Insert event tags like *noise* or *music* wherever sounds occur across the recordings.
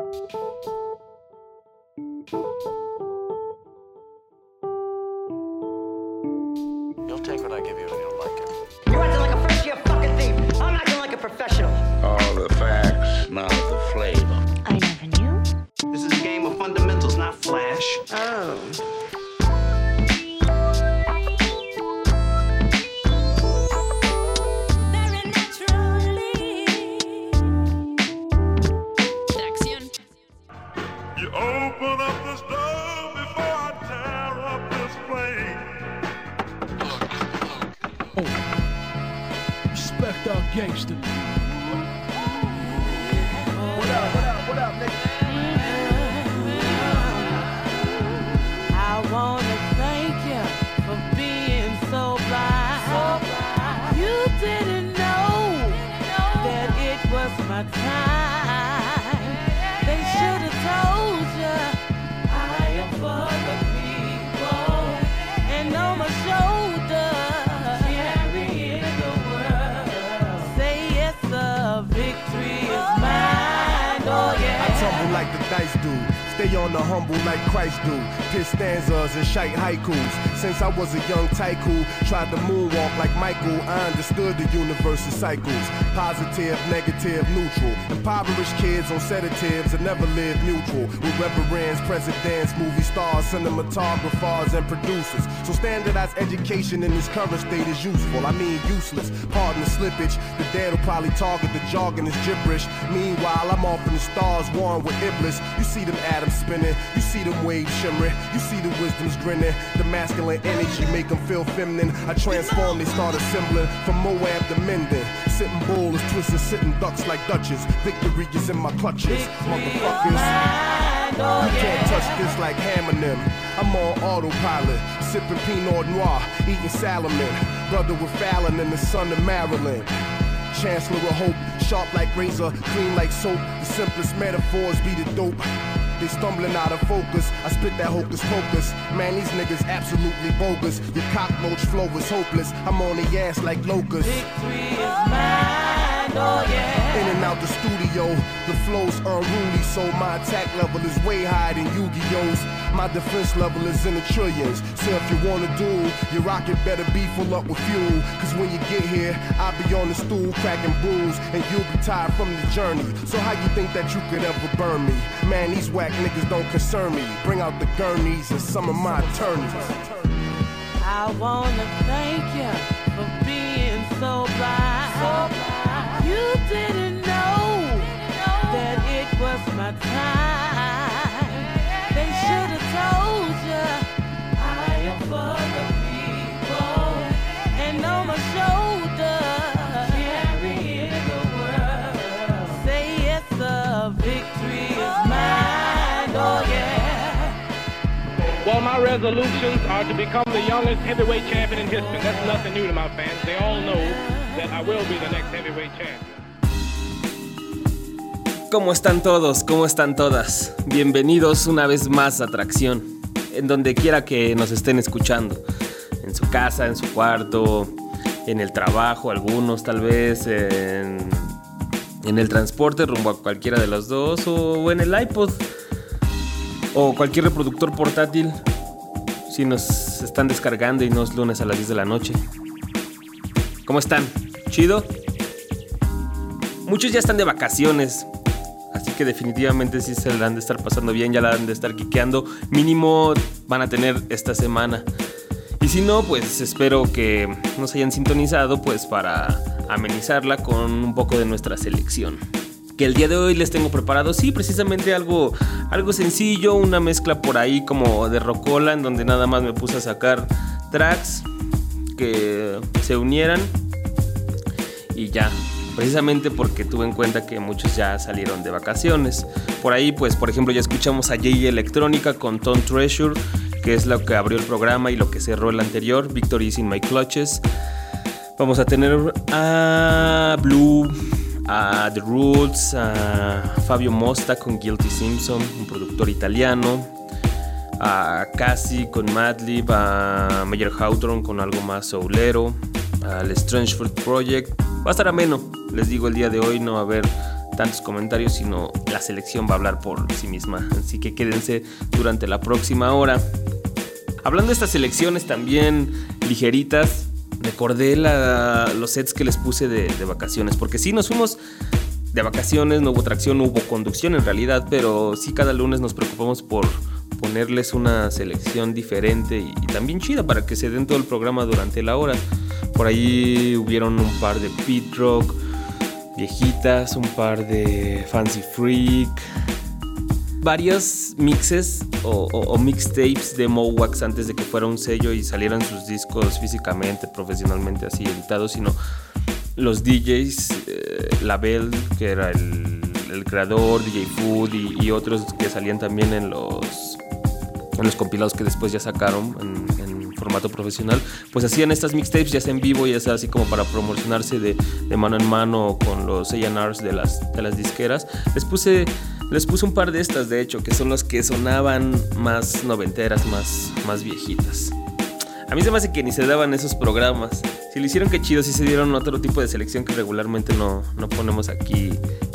You'll take what I give you and you'll like it. You're acting like a first year fucking thief. I'm acting like a professional. All the facts, not the flavor. I never knew. This is a game of fundamentals, not flash. Oh. Stay on the humble like Christ do. Piss stanzas and shite haikus. Since I was a young tycoon, tried to moonwalk like Michael. I understood the universe's cycles. Positive, negative, neutral. Impoverished kids on sedatives that never live neutral. With reverends, presidents, movie stars, cinematographers, and producers. So standardized education in this current state is useful. I mean useless. Pardon the slippage. The dead will probably target the jargon is gibberish. Meanwhile, I'm off in the stars, warring with Iblis. You see them atoms spinning. You see them waves shimmering. You see the wisdom's grinning. The masculine energy make them feel feminine. I transform, they start assembling from Moab to Menden. Sitting bull is twisting, sitting ducks like Duchess. Victory is in my clutches, motherfuckers. Oh, you can't touch this like hammering them. I'm on autopilot, sipping Pinot Noir, eating salmon. Brother with Fallon and the son of Marilyn. Chancellor of hope, sharp like razor, clean like soap. The simplest metaphors be the dope. They stumbling out of focus. I spit that hocus pocus. Man, these niggas absolutely bogus. Your cockroach flow is hopeless. I'm on the ass like locusts. Victory is mine, yeah. In and out the studio, the flow's are unruly, so my attack level is way higher than Yu-Gi-Oh's. My defense level is in the trillions. So if you wanna duel, your rocket better be full up with fuel. Cause when you get here, I'll be on the stool cracking brews, and you'll be tired from the journey. So how you think that you could ever burn me? Man, these whack niggas don't concern me. Bring out the gurneys and some of my attorneys. I wanna thank you for being so blind. You didn't Oh, well, my resolutions are to become the youngest heavyweight champion in history. That's nothing new to my fans. They all know that I will be the next heavyweight champion. ¿Cómo están todos? ¿Cómo están todas? Bienvenidos una vez más a Atracción, en donde quiera que nos estén escuchando. En su casa, en su cuarto, en el trabajo, algunos tal vez, en, en el transporte rumbo a cualquiera de los dos, o en el iPod, o cualquier reproductor portátil, si nos están descargando y no es lunes a las 10 de la noche. ¿Cómo están? ¿Chido? Muchos ya están de vacaciones, Así que definitivamente sí se la han de estar pasando bien, ya la han de estar quiqueando. Mínimo van a tener esta semana. Y si no, pues espero que nos hayan sintonizado pues para amenizarla con un poco de nuestra selección. Que el día de hoy les tengo preparado, sí, precisamente algo, algo sencillo, una mezcla por ahí como de rocola, en donde nada más me puse a sacar tracks que se unieran y ya, precisamente porque tuve en cuenta que muchos ya salieron de vacaciones. Por ahí, pues, por ejemplo, ya escuchamos a Jay Electrónica con Tom Treasure, que es lo que abrió el programa y lo que cerró el anterior, Victory is in My Clutches. Vamos a tener a Blue, a The Roots, a Fabio Mosta con Guilty Simpson, un productor italiano, a Cassie con Madlib, a Meyer Hawthorne con algo más soulero, al Strange Fruit Project. Va a estar ameno, les digo el día de hoy no va a haber tantos comentarios, sino la selección va a hablar por sí misma. Así que quédense durante la próxima hora. Hablando de estas selecciones también ligeritas, recordé los sets que les puse de, de vacaciones, porque sí, nos fuimos de vacaciones, no hubo tracción, no hubo conducción en realidad, pero sí cada lunes nos preocupamos por ponerles una selección diferente y, también chida para que se den todo el programa durante la hora. Por ahí hubieron un par de pit rock viejitas, un par de fancy freak, varios mixes o, mixtapes de Mowax antes de que fuera un sello y salieran sus discos físicamente, profesionalmente así editados, sino los DJs, eh, Label, que era el, creador, DJ Food y, otros que salían también en los, en los compilados que después ya sacaron formato profesional, pues hacían estas mixtapes ya sea en vivo, ya sea así como para promocionarse de, mano en mano con los A&Rs de las, de las disqueras. Les puse, les puse un par de estas, de hecho, que son las que sonaban más noventeras, más, más viejitas. A mí se me hace que ni se daban esos programas. Si lo hicieron, qué chido. Si se dieron otro tipo de selección que regularmente no, no ponemos aquí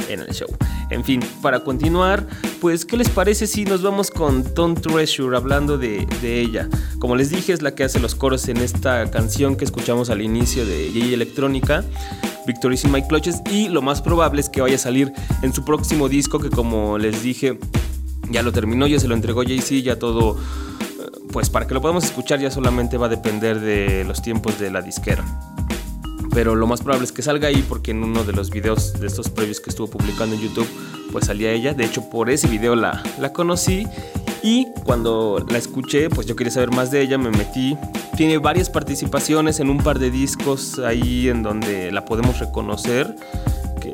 en el show. En fin, para continuar, pues, ¿qué les parece si nos vamos con Tom Treasure hablando de, de, ella? Como les dije, es la que hace los coros en esta canción que escuchamos al inicio de J Electrónica. Victorious in My Clutches y lo más probable es que vaya a salir en su próximo disco que como les dije ya lo terminó, ya se lo entregó Jay-Z, ya todo pues para que lo podamos escuchar ya solamente va a depender de los tiempos de la disquera. Pero lo más probable es que salga ahí porque en uno de los videos de estos previos que estuvo publicando en YouTube, pues salía ella. De hecho, por ese video la, la conocí y cuando la escuché, pues yo quería saber más de ella, me metí. Tiene varias participaciones en un par de discos ahí en donde la podemos reconocer, que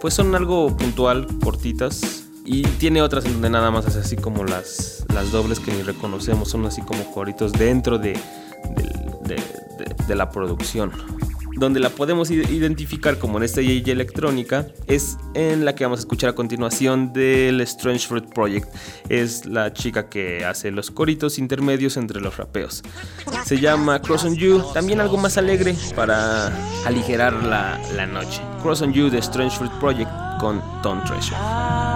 pues son algo puntual, cortitas, y tiene otras en donde nada más es así como las, las dobles que ni reconocemos, son así como coritos dentro de, de, la producción. Donde la podemos identificar como en esta DJ electrónica es en la que vamos a escuchar a continuación del Strange Fruit Project. Es la chica que hace los coritos intermedios entre los rapeos. Se llama Cross on You, también algo más alegre para aligerar la, la noche. Cross on You de Strange Fruit Project con Tom Treasure.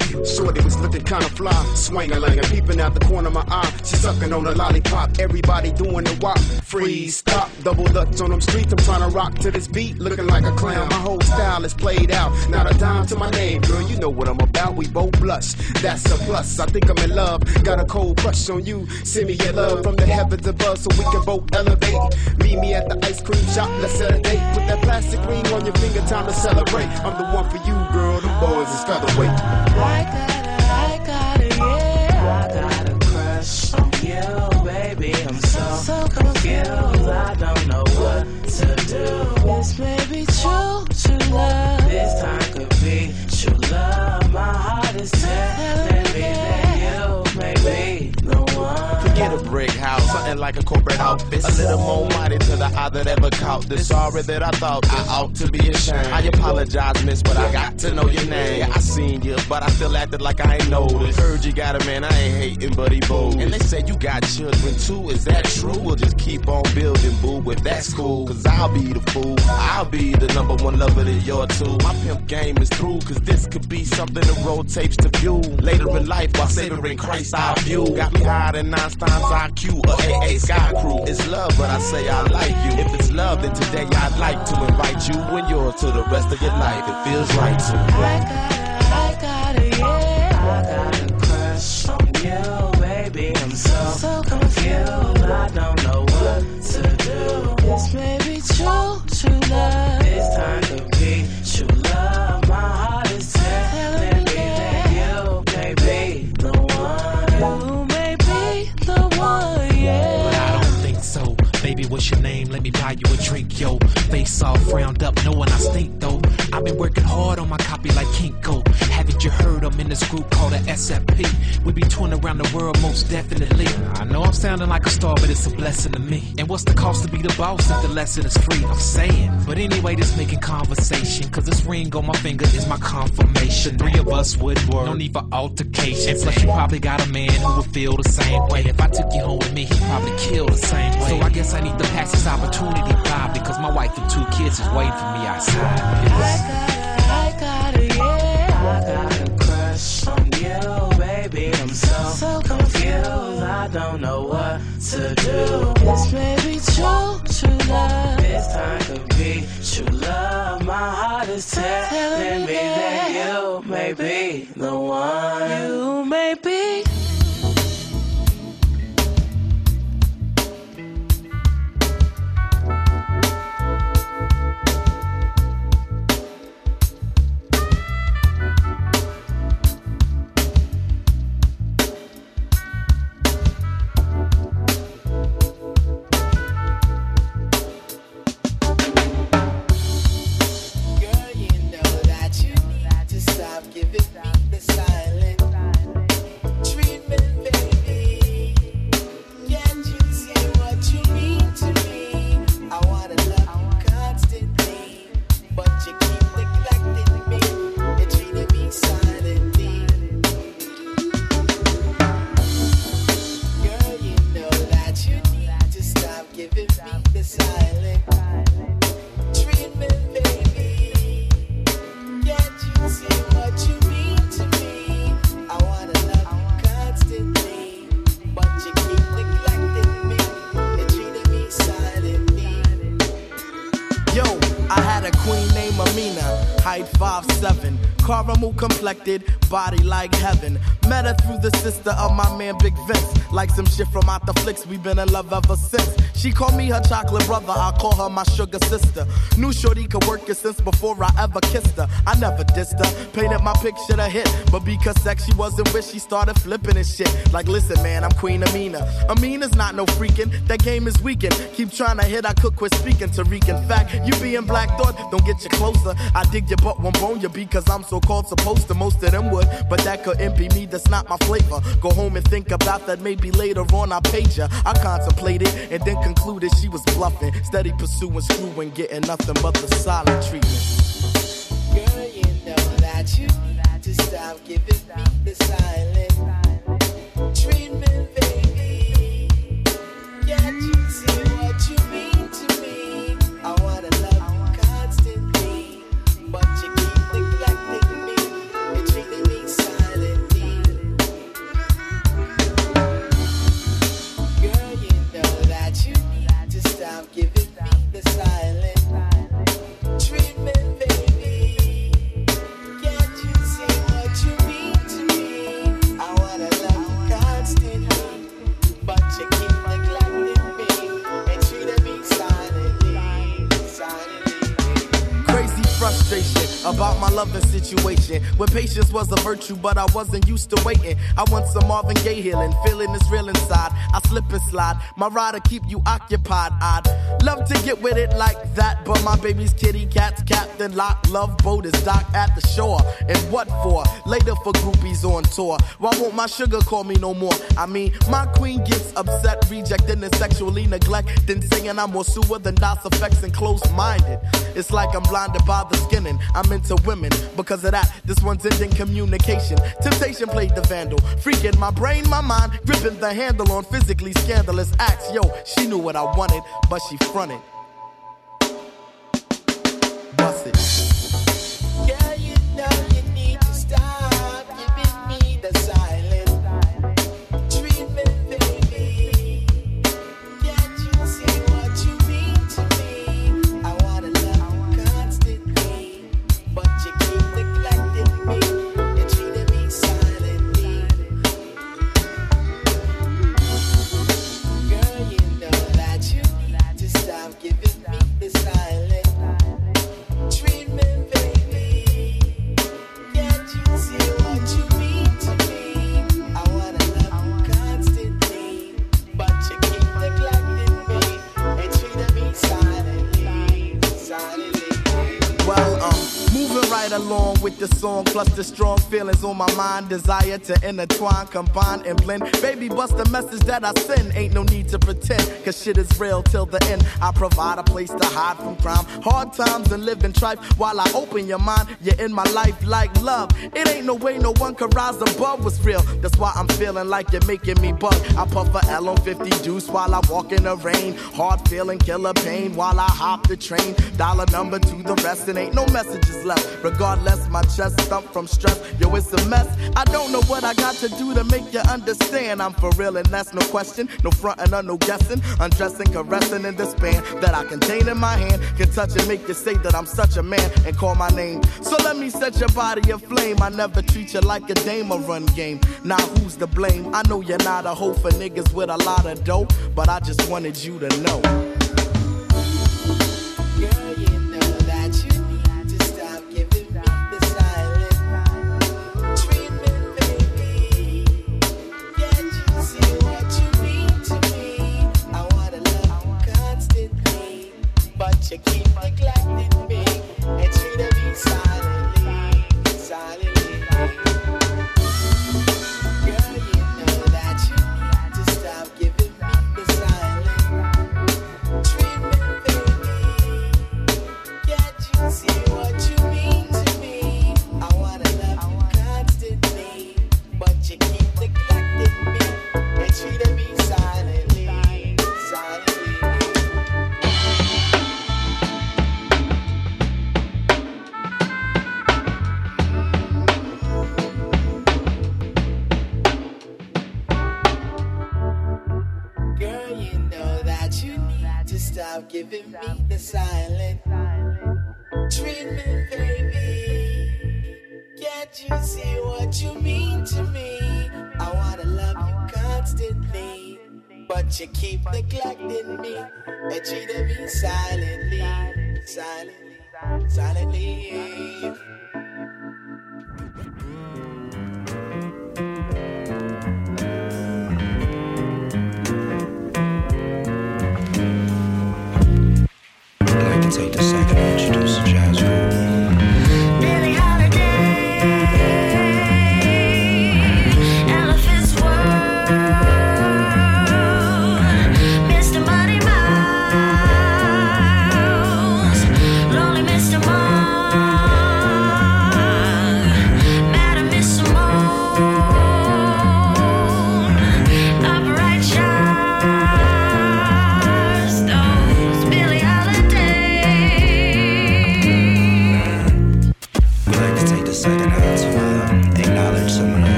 Shorty was looking kinda fly, swinging like a peeping out the corner of my eye. She sucking on a lollipop, everybody doing the walk. Freeze, stop, double dutch on them streets. I'm trying to rock to this beat, looking like a clown. My whole style is played out, not a dime to my name, girl. You know what I'm about. We both blush, that's a plus. I think I'm in love, got a cold crush on you. Send me your love from the heavens above, so we can both elevate. Meet me at the ice cream shop, let's set a date. Put that plastic ring on your finger, time to celebrate. I'm the one for you, girl. The boys is featherweight. I so, so confused. Like a corporate outfit. A little more mighty to the eye that ever caught this. Sorry that I thought I ought to be ashamed. I apologize, miss, but I got to know your name. Yeah, I seen you, but I still acted like I ain't noticed. Heard you got a man, I ain't hating, but he bold. And they say you got children too, is that true? We'll just keep on building, boo, if that's cool. Cause I'll be the fool. I'll be the number one lover that you're too. My pimp game is through, cause this could be something to roll tapes to view. Later in life, while savoring Christ, I view. Got me higher than nine times IQ or AA Sky Crew. It's love, but I say I like you. If it's love, then today I'd like to invite you and yours to the rest of your life. It feels right to. I got it, I got it, yeah. I got a crush on you, baby. I'm so, so confused. I don't know what to do. This may be true, true love. What's your name? Let me buy you a drink, yo. Face all frowned up, knowing I stink though. I've been working hard on my copy like Kinko. Haven't you heard I'm in this group called the SFP. We be touring around the world most definitely. I know I'm sounding like a star, but it's a blessing to me. And what's the cost to be the boss if the lesson is free? I'm saying. But anyway, this making conversation. Cause this ring on my finger is my confirmation. The Three of us would work. No need for altercation. Plus, you probably got a man who would feel the same way. If I took you home with me, he'd probably kill the same way. So I guess I need pass this opportunity by because my wife and two kids is waiting for me outside. I got a, yeah, I got a crush on you, baby. I'm so, so confused. I don't know what to do. This may be true, true love. This time could be true love. My heart is telling me that you may be the one. You may be. Body like heaven. Met her through the sister of my man Big Vince. Like some shit from out the flicks, we been in love ever since. She called me her chocolate brother, I call her my sugar sister. Knew Shorty could work it since before I ever kissed her. I never dissed her, painted my picture to hit. But because sex she wasn't with, she started flipping and shit. Like, listen, man, I'm Queen Amina. Amina's not no freaking, that game is weakened. Keep trying to hit, I could quit speaking Tariq. In fact, you being black thought, don't get you closer. I dig your butt, won't bone you because I'm so called supposed to. Most of them would, but that couldn't be me, that's not my flavor. Go home and think about that, maybe later on I paid ya. I contemplated and then concluded she was bluffing. Steady pursuing, screwing, getting nothing but the silent treatment. Girl, you know that you to stop giving me the about my loving situation. When patience was a virtue, but I wasn't used to waiting. I want some Marvin Gaye healing, feeling this real inside. I slip and slide, my ride to keep you occupied. I'd love to get with it like that, but my baby's kitty cat's captain lock. Love boat is docked at the shore. And what for? Later for groupies on tour. Why won't my sugar call me no more? I mean, my queen gets upset, rejecting and sexually neglecting, saying I'm more sewer than DOS effects and close minded. It's like I'm blinded by the skinning. I'm into women. Because of that, this one's ending communication. Temptation played the vandal. Freaking my brain, my mind, gripping the handle on physically scandalous acts. Yo, she knew what I wanted, but she fronted. Plus the strong on my mind. Desire to intertwine, combine, and blend. Baby, bust the message that I send. Ain't no need to pretend, cause shit is real till the end. I provide a place to hide from crime. Hard times and living trife while I open your mind. You're in my life like love. It ain't no way no one could rise above what's real. That's why I'm feeling like you're making me bug. I puff a L on 50 juice while I walk in the rain. Hard feeling, killer pain while I hop the train. Dollar number to the rest, and ain't no messages left. Regardless, my chest stumped from stress. Yo, it's a mess. I don't know what I got to do to make you understand. I'm for real, and that's no question. No frontin' no guessing. Undressing, caressing, and despair that I contain in my hand. Can touch and make you say that I'm such a man and call my name. So let me set your body aflame. I never treat you like a dame or run game. Now who's to blame? I know you're not a hoe for niggas with a lot of dope, but I just wanted you to know. to keep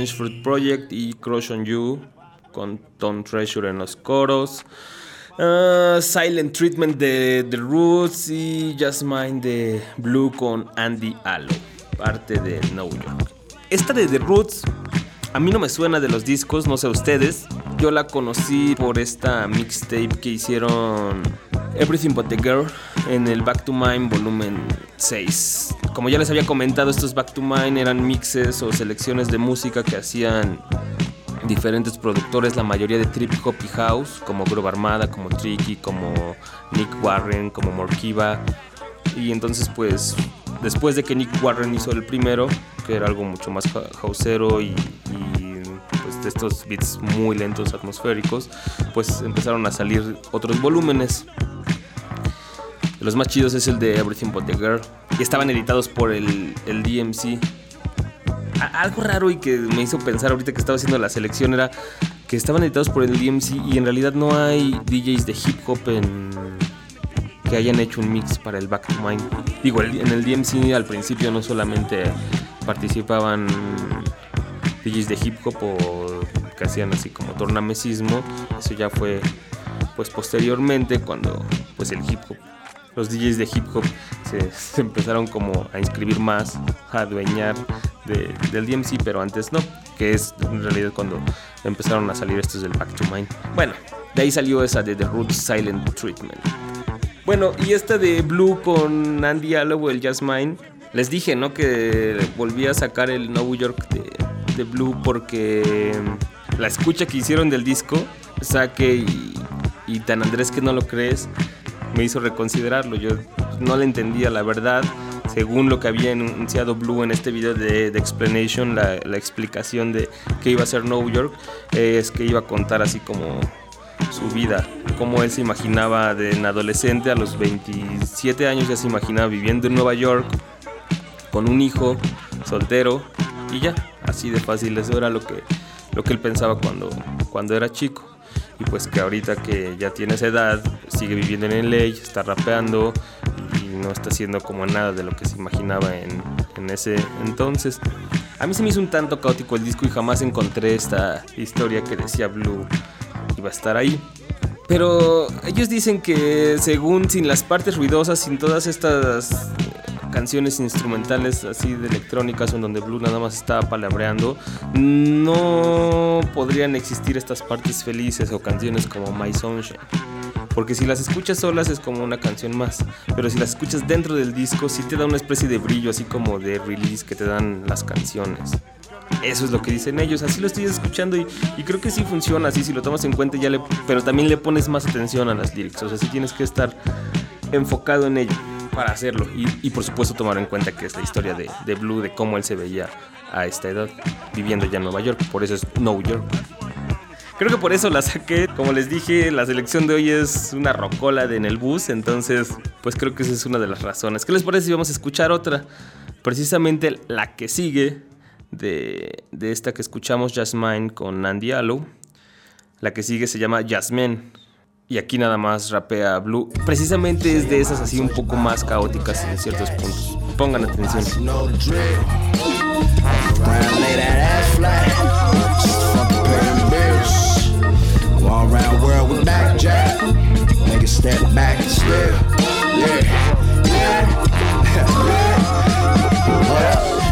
Strange Fruit Project y Crush on You, con Tom Treasure en los coros. Ah, Silent Treatment de The Roots y Just Mine de Blue con Andy Allo, parte de New York. Esta de The Roots a mí no me suena de los discos, no sé ustedes. Yo la conocí por esta mixtape que hicieron Everything But the Girl en el Back to Mine volumen 6. Como ya les había comentado, estos Back to Mine eran mixes o selecciones de música que hacían diferentes productores, la mayoría de trip hop y house, como Groove Armada, como Tricky, como Nick Warren, como Morkiva. Y entonces pues después de que Nick Warren hizo el primero, que era algo mucho más houseero y, y, pues de estos beats muy lentos, atmosféricos, pues empezaron a salir otros volúmenes. Los más chidos es el de Everything But The Girl. Y estaban editados por el, el DMC. Algo raro y que me hizo pensar ahorita que estaba haciendo la selección era que estaban editados por el DMC y en realidad no hay DJs de hip hop que hayan hecho un mix para el Back to Mine. Digo, en el DMC al principio no solamente participaban DJs de hip hop o que hacían así como tornamesismo, eso ya fue pues posteriormente cuando pues el hip hop los DJs de hip hop se, empezaron como a inscribir más, a adueñar de- del DMC, pero antes no, que es en realidad cuando empezaron a salir estos del Back to Mine. Bueno, de ahí salió esa de The Roots Silent Treatment. Bueno, y esta de Blue con Andy Allo, el Jazz Mine, les dije, ¿no? Que volví a sacar el New York de, Blue porque la escucha que hicieron del disco, saque y, y tan Andrés que no lo crees, me hizo reconsiderarlo. Yo no le entendía la verdad. Según lo que había anunciado Blue en este video de, Explanation, la, explicación de qué iba a ser New York, es que iba a contar así como su vida, cómo él se imaginaba de en adolescente a los 27 años, ya se imaginaba viviendo en Nueva York con un hijo soltero y ya, así de fácil, eso era lo que, lo que él pensaba cuando, cuando era chico y pues que ahorita que ya tiene esa edad sigue viviendo en LA, está rapeando y no está haciendo como nada de lo que se imaginaba en, en, ese entonces. A mí se me hizo un tanto caótico el disco y jamás encontré esta historia que decía Blue iba a estar ahí. Pero ellos dicen que según sin las partes ruidosas, sin todas estas canciones instrumentales así de electrónicas en donde Blue nada más estaba palabreando, no podrían existir estas partes felices o canciones como My Sunshine. Porque si las escuchas solas es como una canción más, pero si las escuchas dentro del disco sí te da una especie de brillo así como de release que te dan las canciones. Eso es lo que dicen ellos, así lo estoy escuchando y, y, creo que sí funciona, así si lo tomas en cuenta ya le, pero también le pones más atención a las lyrics, o sea, sí tienes que estar enfocado en ello para hacerlo y, por supuesto tomar en cuenta que es la historia de, de, Blue, de cómo él se veía a esta edad viviendo ya en Nueva York, por eso es New York. Creo que por eso la saqué, como les dije, la selección de hoy es una rocola de en el bus, entonces pues creo que esa es una de las razones. ¿Qué les parece si vamos a escuchar otra? Precisamente la que sigue de, de esta que escuchamos, Jasmine con Andy Allo. La que sigue se llama Jasmine. Y aquí nada más rapea Blue. Precisamente es de esas así un poco más caóticas en ciertos puntos. Pongan atención.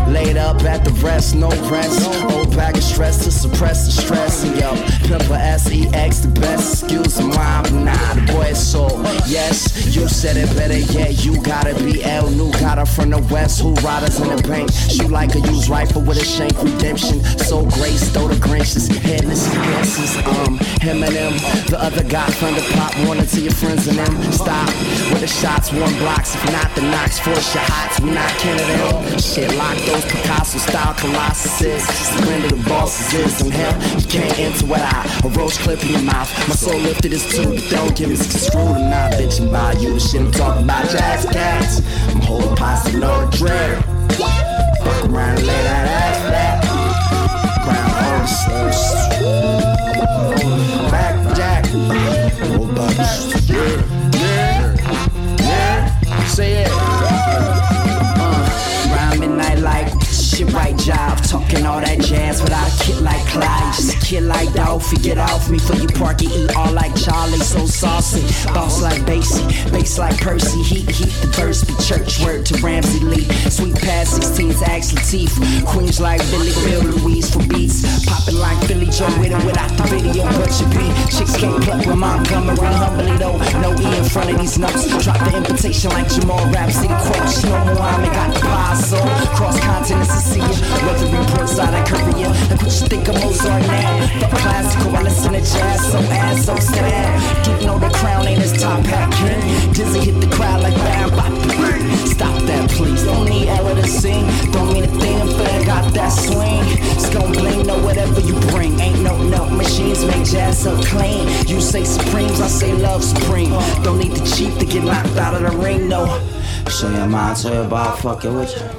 Laid up at the no. Pack of stress to suppress the stress. And yo, Pimple S E X, the best excuse of mine. But nah, the boy is. Yes, you said it better, yeah, you gotta be L. New got her from the west, who riders in the bank. Shoot like a used rifle with a shank redemption. So grace, though the Grinches, headless fences. Um, him and him, the other guy from the pop, one to your friends and them. Stop with the shots, one blocks. If not, the knocks, force your hots. We not kin. Shit, lock those Picasso style colossuses. Surrender the bosses is and hell. You can't enter I a roach clip in your mouth. My soul lifted is too, don't get me screwed. I'm not bitching about you. The shit I'm talking about jazz cats. I'm holding pasta, no dread. Fuck around and lay that ass flat. Crown horse. Back jack. Old bucks. Yeah, yeah, yeah. Say it. Uh, round midnight like shit right job. Talking all that jazz without a kid like Clyde. Just a kid like Dolphy. Get off me for you park and eat all like Charlie. So saucy. Boss like Basie. Bass like Percy. Heat, heat the verse. Be church word to Ramsey Lee. Sweet past 16's actually teeth. Queens like Billy Bill Louise for beats. Popping like Philly Joe with it without the video. But you be. Chicks can't pluck when mom come around humbly though. No E in front of these nuts. Drop the invitation like Jamal Rhapsody quotes. No more, Muhammad got the pie so. Cross continents to see. Whether reports out of Korea. Like what you think of Mozart now? Fuck classical, I listen to jazz. So ass, so sad. Didn't know the crown ain't his top hat king. Dizzy hit the crowd like bam, bop, Stop that, please. Don't need Ella to sing. Don't mean a thing I got that swing. It's gon' bling, know whatever you bring. Ain't no no machines make jazz so clean. You say supremes, I say love supreme. Don't need the cheap to get knocked out of the ring, no. Show your mind to about fucking with you.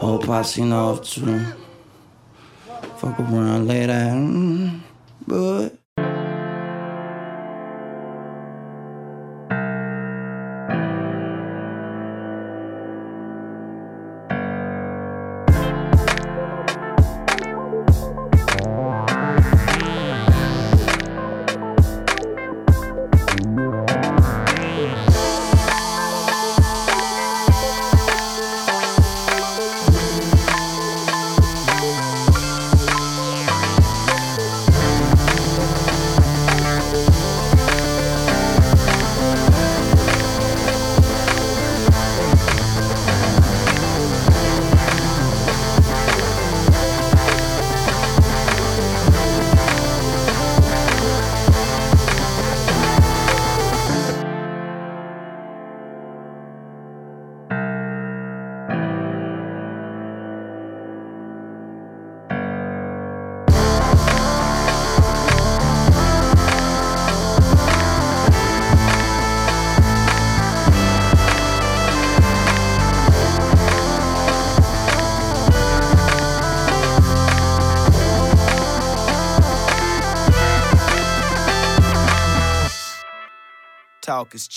Whole posse know of true. Fuck around later, mm, but.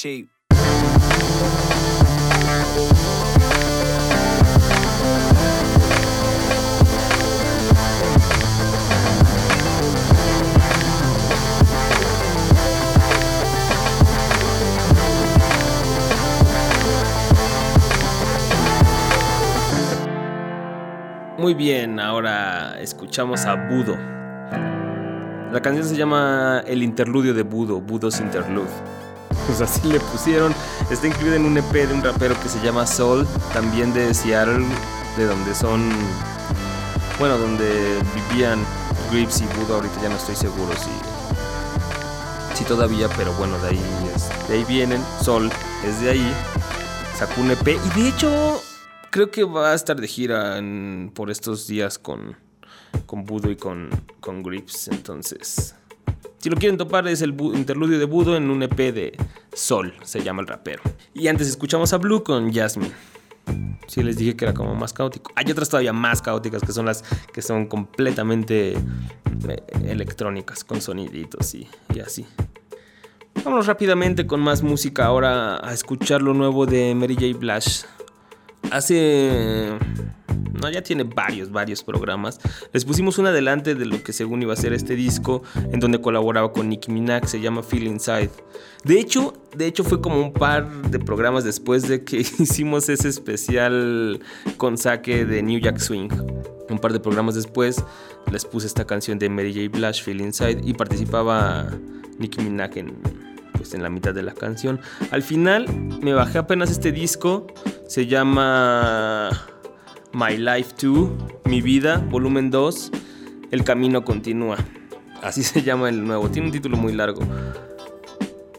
Muy bien, ahora escuchamos a Budo. La canción se llama El interludio de Budo, Budo's Interlude. *laughs* Pues así le pusieron. Está incluida en un EP de un rapero que se llama Soul, también de Seattle, de donde son. Bueno, donde vivían Grips y Budo. Ahorita ya no estoy seguro si. Si todavía, pero bueno, de ahí, es- de ahí vienen. Soul es de ahí. Sacó un EP y de hecho creo que va a estar de gira por estos días con, con Budo y con, con Grips. Entonces, si lo quieren topar, es el interludio de Budo en un EP de Sol, se llama el rapero. Y antes escuchamos a Blue con Jasmine. Sí, les dije que era como más caótico. Hay otras todavía más caóticas que son las que son completamente eh, electrónicas, con soniditos y, y así. Vámonos rápidamente con más música ahora a escuchar lo nuevo de Mary J. Blige. Hace... No, ya tiene varios, varios programas. Les pusimos un adelante de lo que según iba a ser este disco, en donde colaboraba con Nicki Minaj, se llama Feel Inside. De hecho, de hecho fue como un par de programas después de que *laughs* hicimos ese especial con saque de New Jack Swing. Un par de programas después les puse esta canción de Mary J. Blige, Feel Inside, y participaba Nicki Minaj en, pues, en la mitad de la canción. Al final me bajé apenas este disco, se llama My Life 2, Mi Vida, volumen 2, El Camino Continúa. Así *laughs* se llama el nuevo, tiene un título muy largo.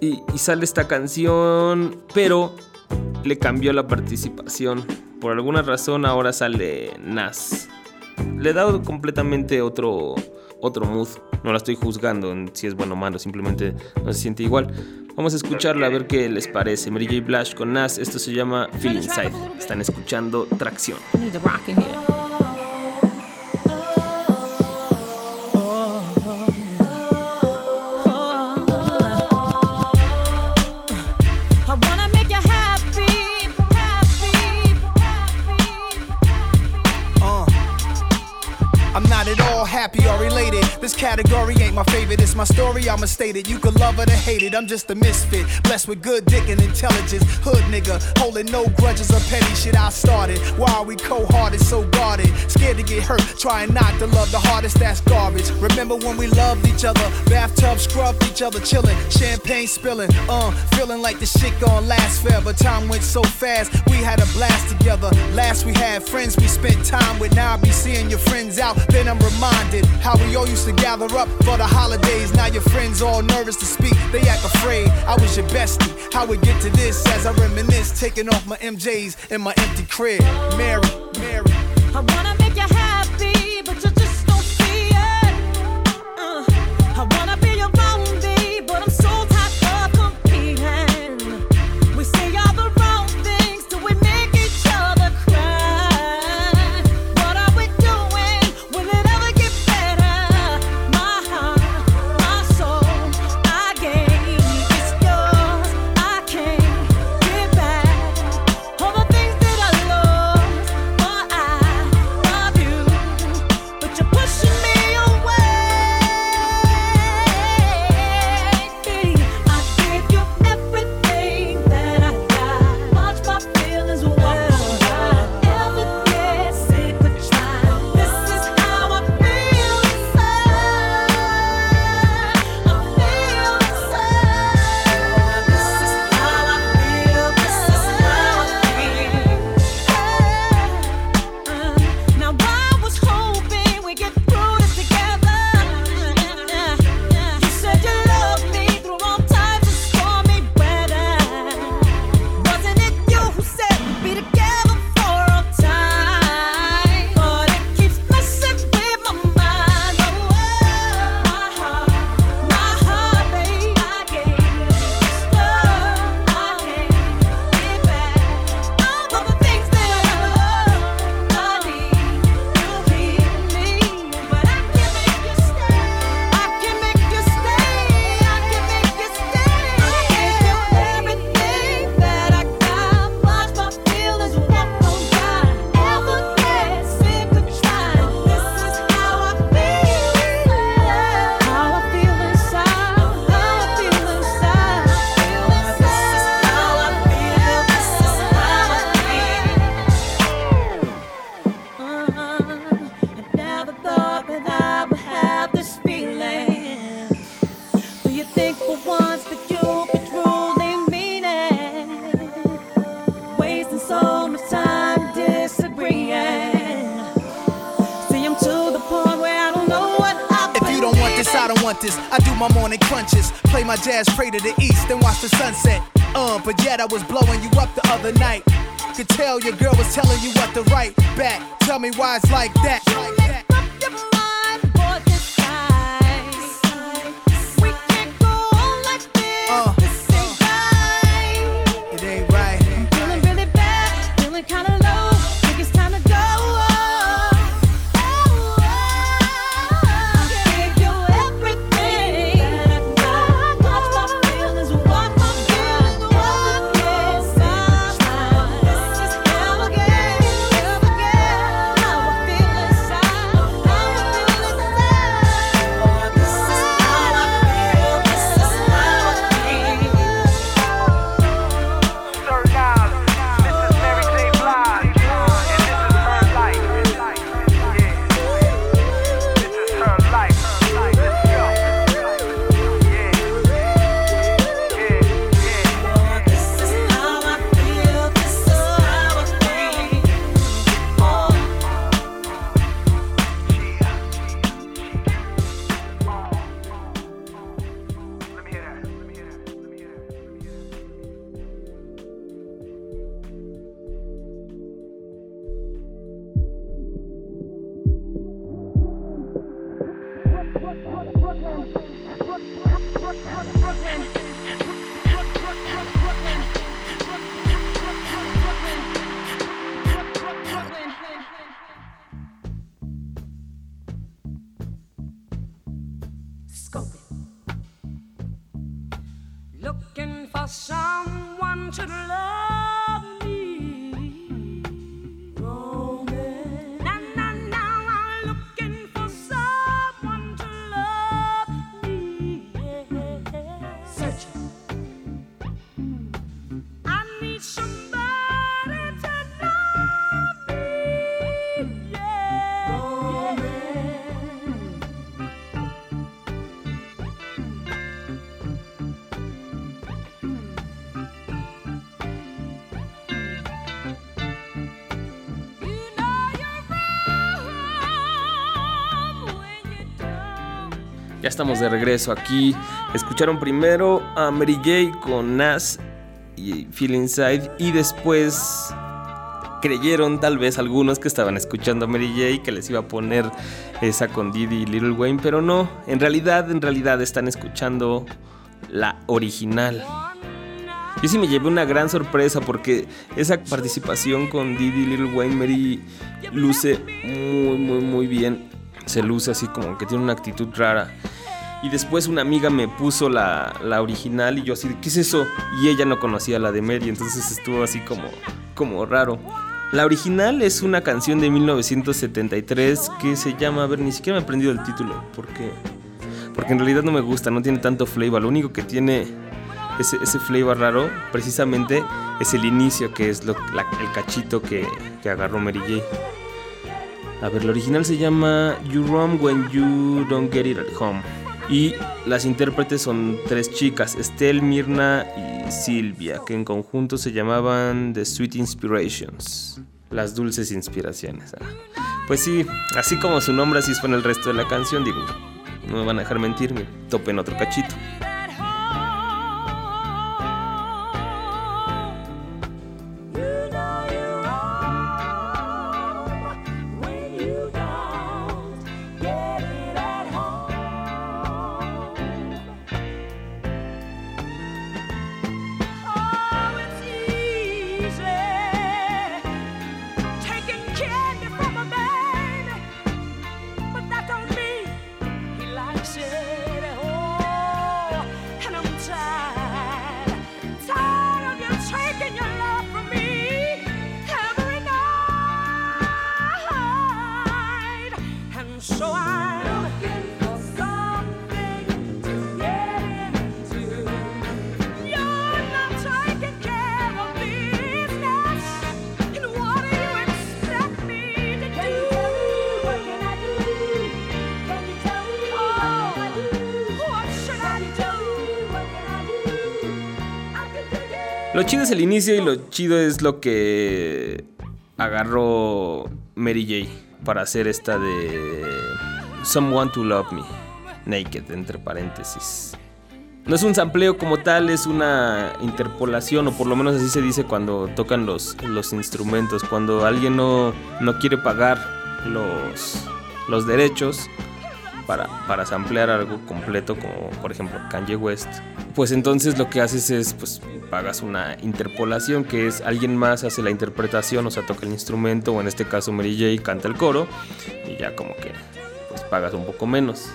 Y, sale esta canción, pero le cambió la participación. Por alguna razón ahora sale Nas. Le he dado completamente otro, otro mood. No la estoy juzgando en si es bueno o malo, simplemente no se siente igual. Vamos a escucharla a ver qué les parece. Mary J. Blige con Nas. Esto se llama Feel Inside. Están escuchando Tracción. happy, related. This category ain't my favorite. It's my story, I'ma state it. You can love it or hate it. I'm just a misfit. Blessed with good dick and intelligence. Hood nigga, holding no grudges or petty shit I started. Why are we cold hearted, so guarded? Scared to get hurt, trying not to love the hardest, that's garbage. Remember when we loved each other? Bathtub scrubbed each other, chilling. Champagne spilling, uh, feeling like the shit gon' last forever. Time went so fast, we had a blast together. Last we had friends we spent time with. Now I be seeing your friends out, then I'm reminded how we all used to gather up for the holidays. Now your friends all nervous to speak, they act afraid. I was your bestie. How we get to this as I reminisce, taking off my MJs in my empty crib. Mary, Mary. I wanna Jazz, pray to the east, and watch the sunset. Uh, but yet I was blowing you up the other night. Could tell your girl was telling you what to write back. Tell me why it's like that. Brooklyn. Estamos de regreso aquí. Escucharon primero a Mary J con Nas y Feel Inside y después creyeron tal vez algunos que estaban escuchando a Mary J que les iba a poner esa con Diddy y Little Wayne, pero no, en realidad, en realidad están escuchando la original. Yo sí me llevé una gran sorpresa porque esa participación con Diddy Little Wayne Mary luce muy muy muy bien. Se luce así como que tiene una actitud rara. Y después una amiga me puso la, la original y yo así, ¿qué es eso? Y ella no conocía la de Mary, entonces estuvo así como, como raro. La original es una canción de 1973 que se llama, a ver, ni siquiera me he aprendido el título, porque, porque en realidad no me gusta, no tiene tanto flavor, lo único que tiene ese, ese flavor raro precisamente es el inicio, que es lo- la- el cachito que, que agarró Mary J. A ver, la original se llama You Run When You Don't Get It at Home. Y las intérpretes son tres chicas, Estelle, Mirna y Silvia, que en conjunto se llamaban The Sweet Inspirations. Las dulces inspiraciones. Pues sí, así como su nombre, así suena el resto de la canción, digo, no me van a dejar mentir, me topen otro cachito. Lo chido es el inicio y lo chido es lo que agarró Mary J para hacer esta de Someone to Love Me. naked entre paréntesis. No es un sampleo como tal, es una interpolación, o por lo menos así se dice cuando tocan los, los instrumentos. Cuando alguien no, no quiere pagar los, los derechos para, para samplear algo completo, como por ejemplo Kanye West, pues entonces lo que haces es, pues pagas una interpolación, que es alguien más hace la interpretación, o sea, toca el instrumento, o en este caso Mary J canta el coro, y ya como que pues pagas un poco menos.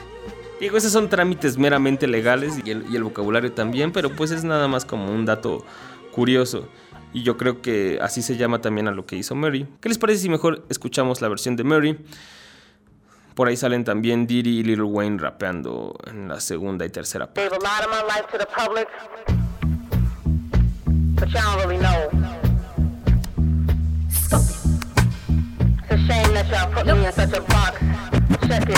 Digo, esos son trámites meramente legales y el, y el vocabulario también, pero pues es nada más como un dato curioso. Y yo creo que así se llama también a lo que hizo Mary. ¿Qué les parece si mejor escuchamos la versión de Mary? Por ahí salen también Diddy y Lil Wayne rapeando en la segunda y tercera parte. Gave a lot of my life to the public, but y'all don't really know. It's a shame that y'all put me in such a box. Check it.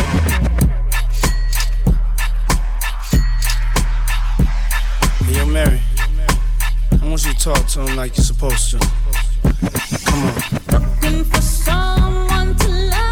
Hey, yo, Mary. I want you to talk to him like you're supposed to. Come on. Looking for someone to love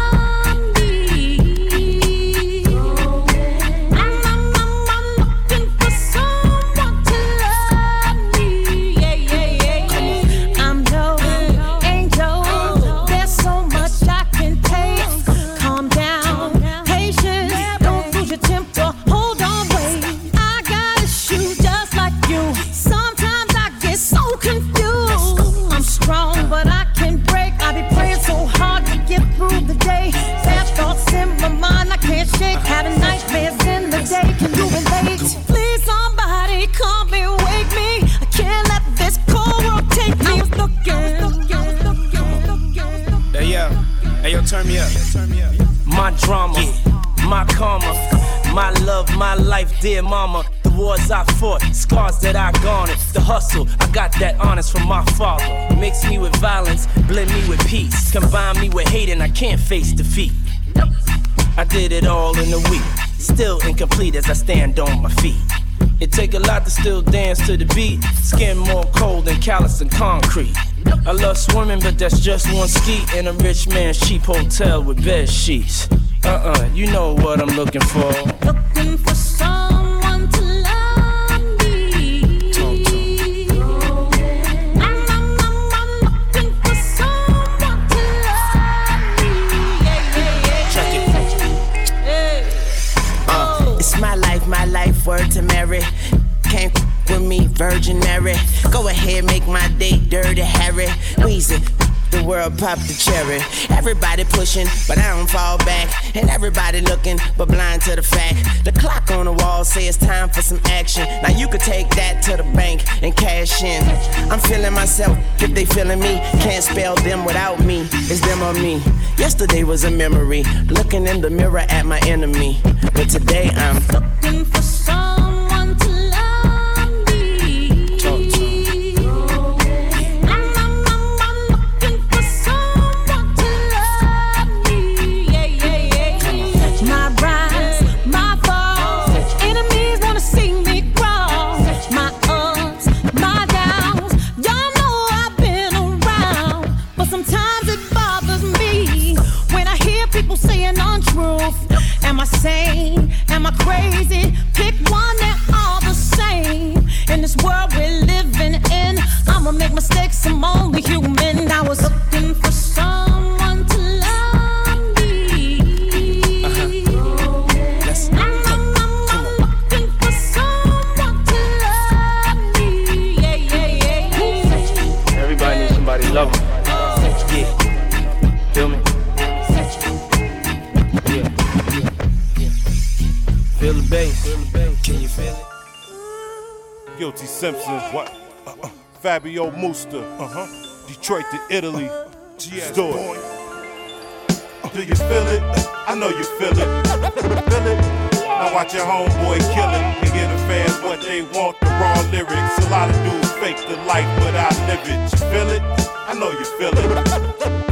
dear mama. The wars I fought, scars that I garnered. The hustle, I got that honest from my father. Mix me with violence, blend me with peace. Combine me with hate, and I can't face defeat. I did it all in a week, still incomplete as I stand on my feet. It take a lot to still dance to the beat. Skin more cold than callous and concrete. I love swimming, but that's just one ski in a rich man's cheap hotel with bed sheets. Uh-uh, you know what I'm looking for. Me, Virgin Mary. Go ahead, make my day dirty, Harry. Weezy. The world popped the cherry. Everybody pushing, but I don't fall back. And everybody looking, but blind to the fact. The clock on the wall say it's time for some action. Now you could take that to the bank and cash in. I'm feeling myself, if they feeling me, can't spell them without me. It's them or me. Yesterday was a memory, looking in the mirror at my enemy. But today I'm Looking for insane? Am I crazy? Simpson. What? Uh, uh, Fabio Musta. Uh huh. Detroit to Italy. Do it. Do you feel it? I know you feel it. Feel it? Now watch your homeboy kill it and get the fans what they want. The raw lyrics. A lot of dudes fake the life, but I live it. You feel it? I know you feel it.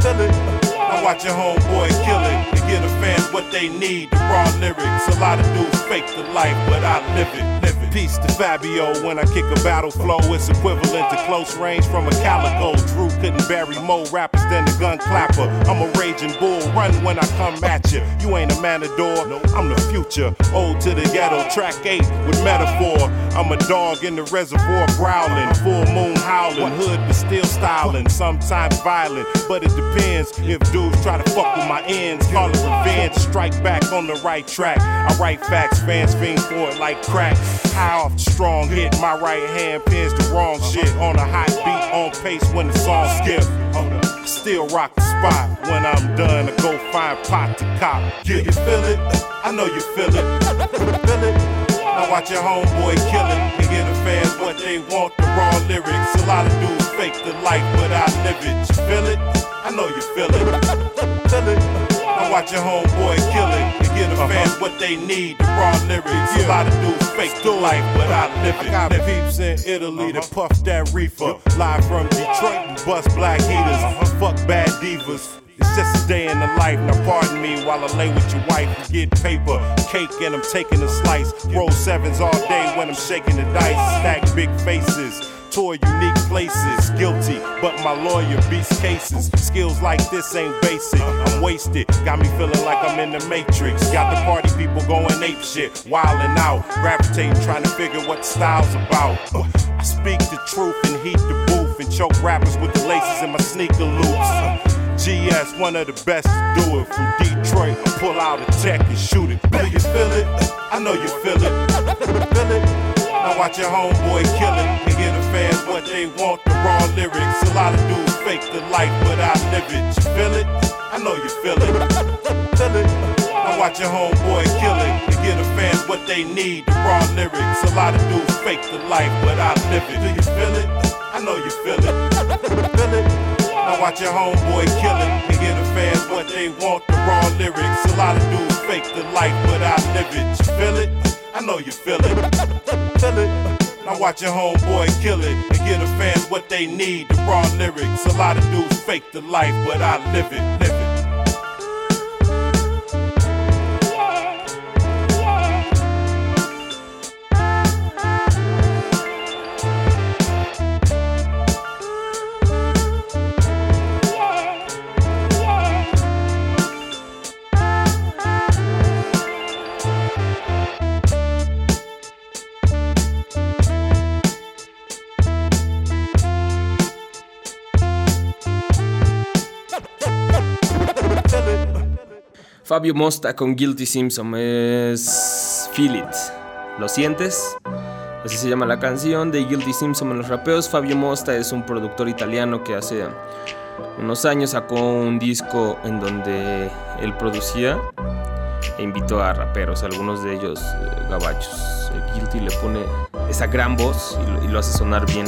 Feel it? Now watch your homeboy kill it and get the fans what they need. The raw lyrics. A lot of dudes fake the life, but I live it. Peace to Fabio when I kick a battle flow. It's equivalent to close range from a calico. Drew couldn't bury more rappers than the gun clapper. I'm a raging bull, run when I come at you. You ain't a matador, I'm the future. Old to the ghetto, track 8 with metaphor. I'm a dog in the reservoir growling, full moon howling, hood but still styling. Sometimes violent, but it depends if dudes try to fuck with my ends. Call it revenge, strike back on the right track. I write facts, fans fiend for it like crack. High off the strong hit, my right hand pins the wrong shit on a hot beat on pace when the song skip. Still rock the spot when I'm done. I go find pot to cop. Yeah, you feel it? I know you feel it. Feel it? Now watch your homeboy kill it and get the fans what they want. The raw lyrics. A lot of dudes fake the life, but I live it. You feel it? I know you feel it. Feel it? Now watch your homeboy kill it give the uh-huh. fans what they need. The raw lyrics. A lot of dudes fake the life, but I live it. I got peeps in Italy that uh-huh. puff that reefer. Live from Detroit and bust black heaters. Uh-huh. Fuck bad divas. It's just a day in the life. Now pardon me while I lay with your wife and get paper, cake, and I'm taking a slice. Roll sevens all day when I'm shaking the dice. Stack big faces. Tour unique places, guilty, but my lawyer beats cases. Skills like this ain't basic. I'm wasted, got me feeling like I'm in the matrix. Got the party people going ape shit, wildin' out, gravitating, trying to figure what the style's about. I speak the truth and heat the booth and choke rappers with the laces in my sneaker loops. GS, one of the best to do it from Detroit. I pull out a tech and shoot it. Do you feel it? I know you feel it. Feel it? Now watch your homeboy kill it and give the fans what they want. The raw lyrics. A lot of dudes fake the life, but I live it. You feel it? I know you feel it. Feel it? Now watch your homeboy kill it and give the fans what they need. The raw lyrics. A lot of dudes fake the life, but I live it. Do you feel it? I know you feel it. Feel it? Now watch your homeboy kill it and give the fans what they want. The raw lyrics. A lot of dudes fake the life, but I live it. You feel it? I know you feel it. Feel it? Now watch your homeboy kill it and give the fans what they need. The raw lyrics. A lot of dudes fake the life, but I live it. Live it. Fabio Mosta con Guilty Simpson es Feel It. ¿Lo sientes? Así se llama la canción de Guilty Simpson en los rapeos. Fabio Mosta es un productor italiano que hace unos años sacó un disco en donde él producía e invitó a raperos, algunos de ellos eh, gabachos. Guilty le pone esa gran voz y lo hace sonar bien.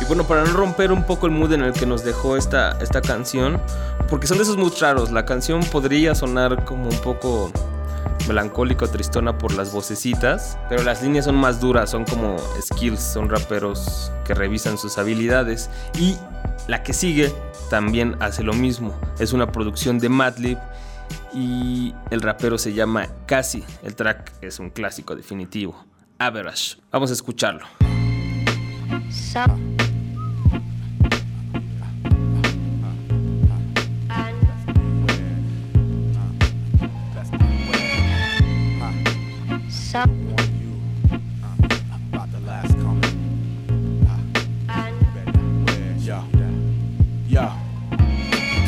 Y bueno, para no romper un poco el mood en el que nos dejó esta, esta canción, porque son de esos moods raros, la canción podría sonar como un poco melancólico, tristona por las vocecitas, pero las líneas son más duras, son como skills, son raperos que revisan sus habilidades. Y la que sigue también hace lo mismo, es una producción de Madlib y el rapero se llama Casi, el track es un clásico definitivo, Average. Vamos a escucharlo. Yo. Yo.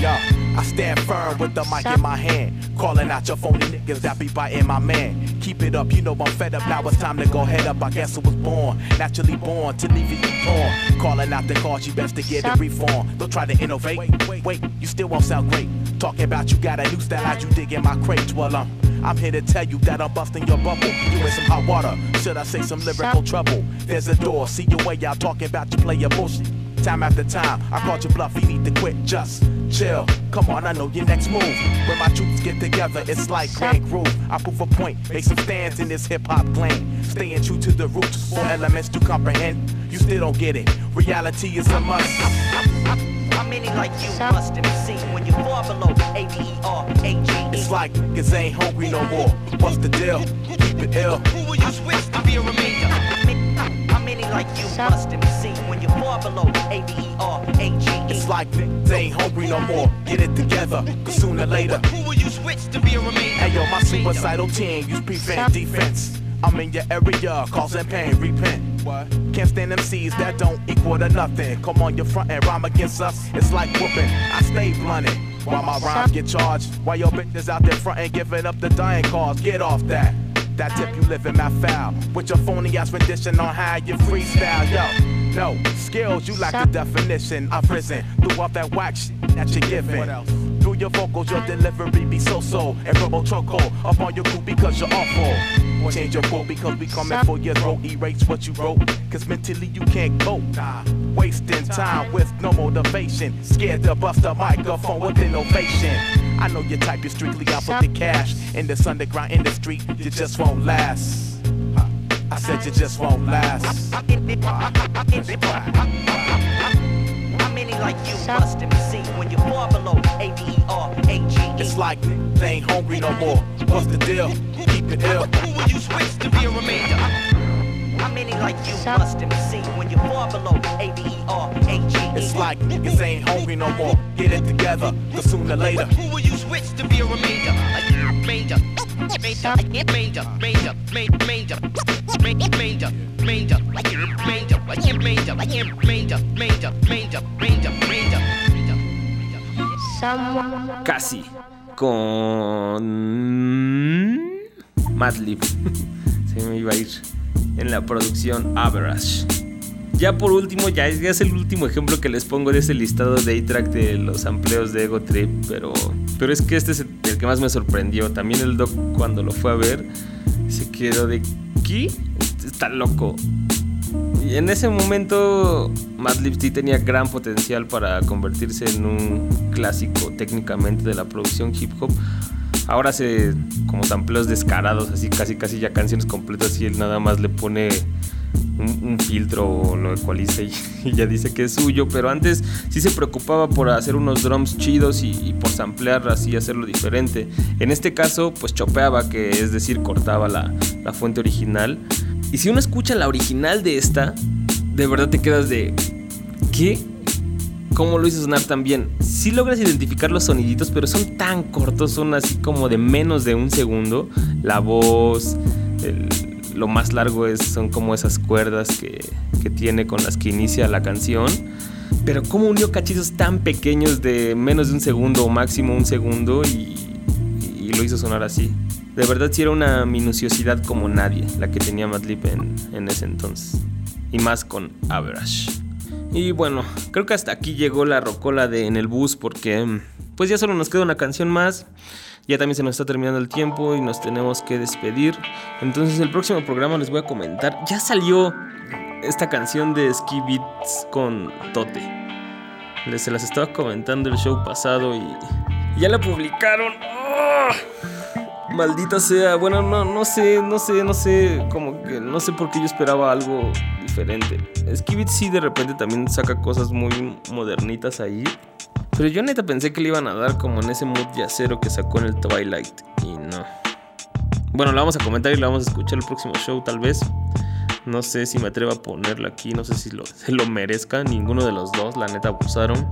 Yo. I stand firm with the mic in my hand. Calling out your phony niggas that be biting my man. Keep it up, you know I'm fed up. Now it's time to go head up. I guess I was born, naturally born to leave you torn. Calling out the cause, you best to get a reform. Don't try to innovate. Wait, wait, you still won't sound great. Talking about you got a new style, how'd you dig in my crate? Well, um, I'm here to tell you that I'm busting your bubble. You in some hot water, should I say some lyrical trouble? There's a door, see your way out talking about you play your bullshit. Time after time, I called you bluff, you need to quit, just chill. Come on, I know your next move. When my troops get together, it's like Grand Groove. I prove a point, make some stands in this hip hop lane. Staying true to the roots, four elements to comprehend. You still don't get it, reality is a must. How many like you must have seen when you fall below A-V-E-R-A-G-E? It's like niggas ain't hungry no more. What's the deal? Keep it ill. Who will you switch to be a remainder? like you must have seen when you're far below A B E R A G E. It's like they ain't hungry no more. Get it together, cause sooner or later. Who will you switch to be a remainder? Hey yo, my suicidal team use prevent defense. I'm in your area, causing pain, repent. What? Can't stand them MCs that don't equal to nothing. Come on your front and rhyme against us, it's like whooping. I stay blunted while my rhymes get charged. While your bitches out there frontin' giving up the dying cause. Get off that. That tip you living my foul. With your phony ass rendition on how you freestyle, yo. No, skills, you lack the definition. I prison through up that whack shit that you're giving. Through your vocals, your delivery be so so. And robo choco up on your crew because you're awful. Change your quote because we coming for your throat. Erase what you wrote. Cause mentally you can't cope. Nah. Wasting time with no motivation. Scared to bust a microphone with innovation. I know your type is strictly out for the cash. In this underground industry, you just won't last. I said you just won't last. How many like you must have seen when you're far below A B E R A G E? It's like they ain't hungry no more. What's the deal? Keep it ill. Who will you switch to be a remainder? How many like you must have seen when you're far below A B E R A G E? It's like niggas ain't hungry no more. Get it together, cause sooner or later. Who will you switch to be a remainder? Like remainder. Casi. Con. Madlib. *laughs* Se me iba a ir. En la producción Average. Ya por último, ya es, el último ejemplo que les pongo de ese listado de A-Track de los amplios de Ego Trip, pero, pero es que este es el que más me sorprendió. También el doc cuando lo fue a ver se quedó de ¿qué? Está loco. Y en ese momento Madlib sí tenía gran potencial para convertirse en un clásico técnicamente de la producción hip hop. Ahora hace como sampleos descarados, así casi casi ya canciones completas y él nada más le pone un, filtro o lo ecualiza y, *laughs* y, ya dice que es suyo. Pero antes sí se preocupaba por hacer unos drums chidos y, y por samplear así, hacerlo diferente. En este caso, pues chopeaba, que es decir, cortaba la, la fuente original. Y si uno escucha la original de esta, de verdad te quedas de. ¿Qué? ¿Cómo lo hizo sonar tan bien? Sí logras identificar los soniditos, pero son tan cortos, son así como de menos de un segundo. La voz, el, lo más largo es, son como esas cuerdas que, que, tiene con las que inicia la canción. Pero cómo unió cachizos tan pequeños de menos de un segundo o máximo un segundo y, y lo hizo sonar así. De verdad sí era una minuciosidad como nadie la que tenía Madlib en, en ese entonces. Y más con Average. Y bueno, creo que hasta aquí llegó la rocola de En el Bus porque pues ya solo nos queda una canción más. Ya también se nos está terminando el tiempo y nos tenemos que despedir. Entonces el próximo programa les voy a comentar. Ya salió esta canción de Ski Beats con Tote. Les se las estaba comentando el show pasado y ya la publicaron. ¡Oh! Maldita sea, bueno, no, no sé, no sé, no sé, como que no sé por qué yo esperaba algo diferente. Skibit sí de repente también saca cosas muy modernitas ahí. Pero yo neta pensé que le iban a dar como en ese mood yacero que sacó en el Twilight. Y no. Bueno, lo vamos a comentar y lo vamos a escuchar el próximo show tal vez. No sé si me atrevo a ponerlo aquí, no sé si lo, *laughs* se lo merezca. Ninguno de los dos, la neta abusaron.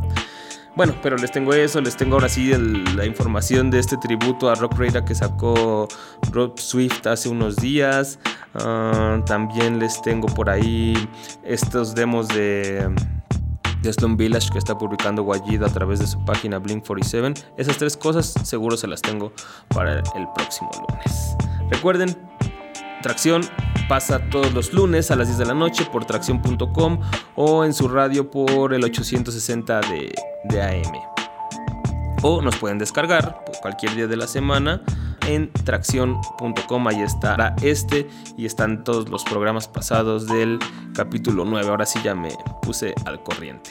Bueno, pero les tengo eso, les tengo ahora sí la información de este tributo a Rock Raider que sacó Rob Swift hace unos días. Uh, también les tengo por ahí estos demos de, de Slum Village que está publicando Guayido a través de su página Blink 47. Esas tres cosas seguro se las tengo para el próximo lunes. Recuerden, Tracción pasa todos los lunes a las 10 de la noche por tracción.com o en su radio por el 860 de, de, AM. O nos pueden descargar cualquier día de la semana en tracción.com. Ahí estará este y están todos los programas pasados del capítulo 9. Ahora sí ya me puse al corriente.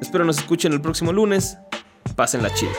Espero nos escuchen el próximo lunes. Pásenla chido.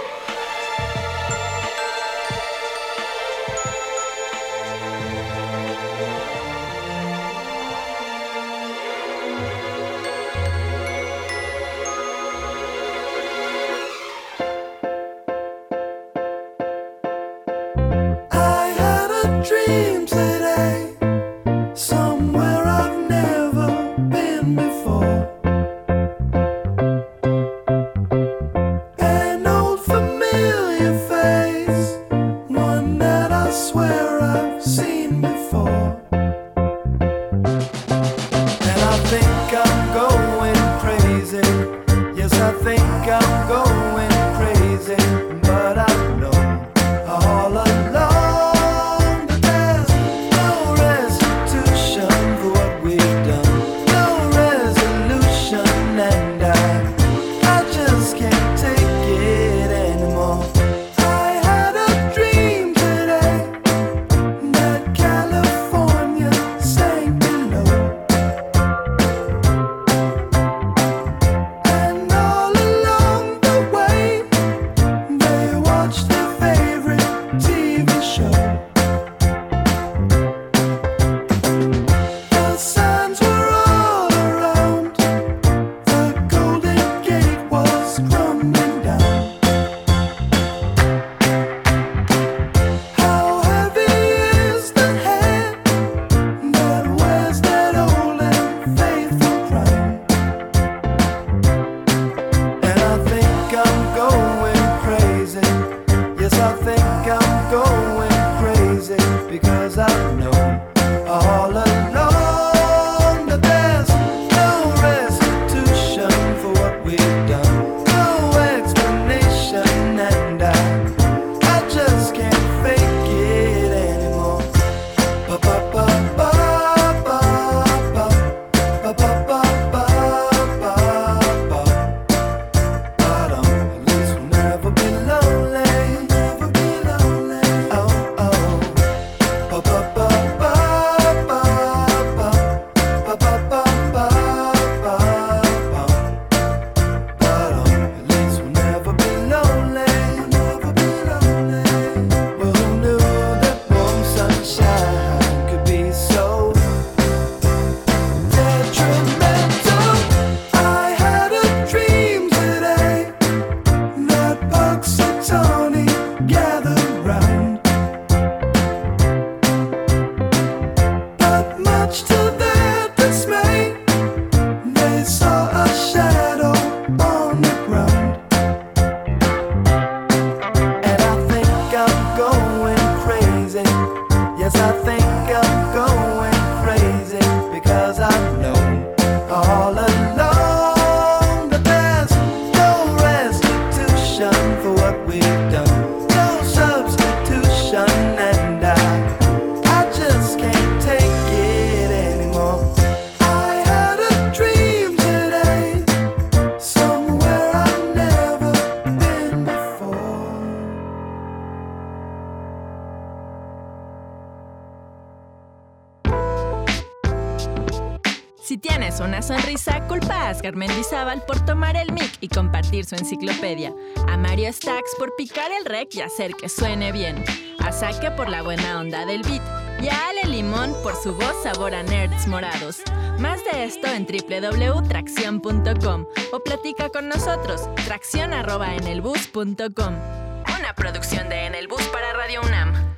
Y hacer que suene bien. A Saque por la buena onda del beat. Y a Ale Limón por su voz sabor a nerds morados. Más de esto en www.tracción.com o platica con nosotros, tracción@enelbus.com. Una producción de En el Bus para Radio UNAM.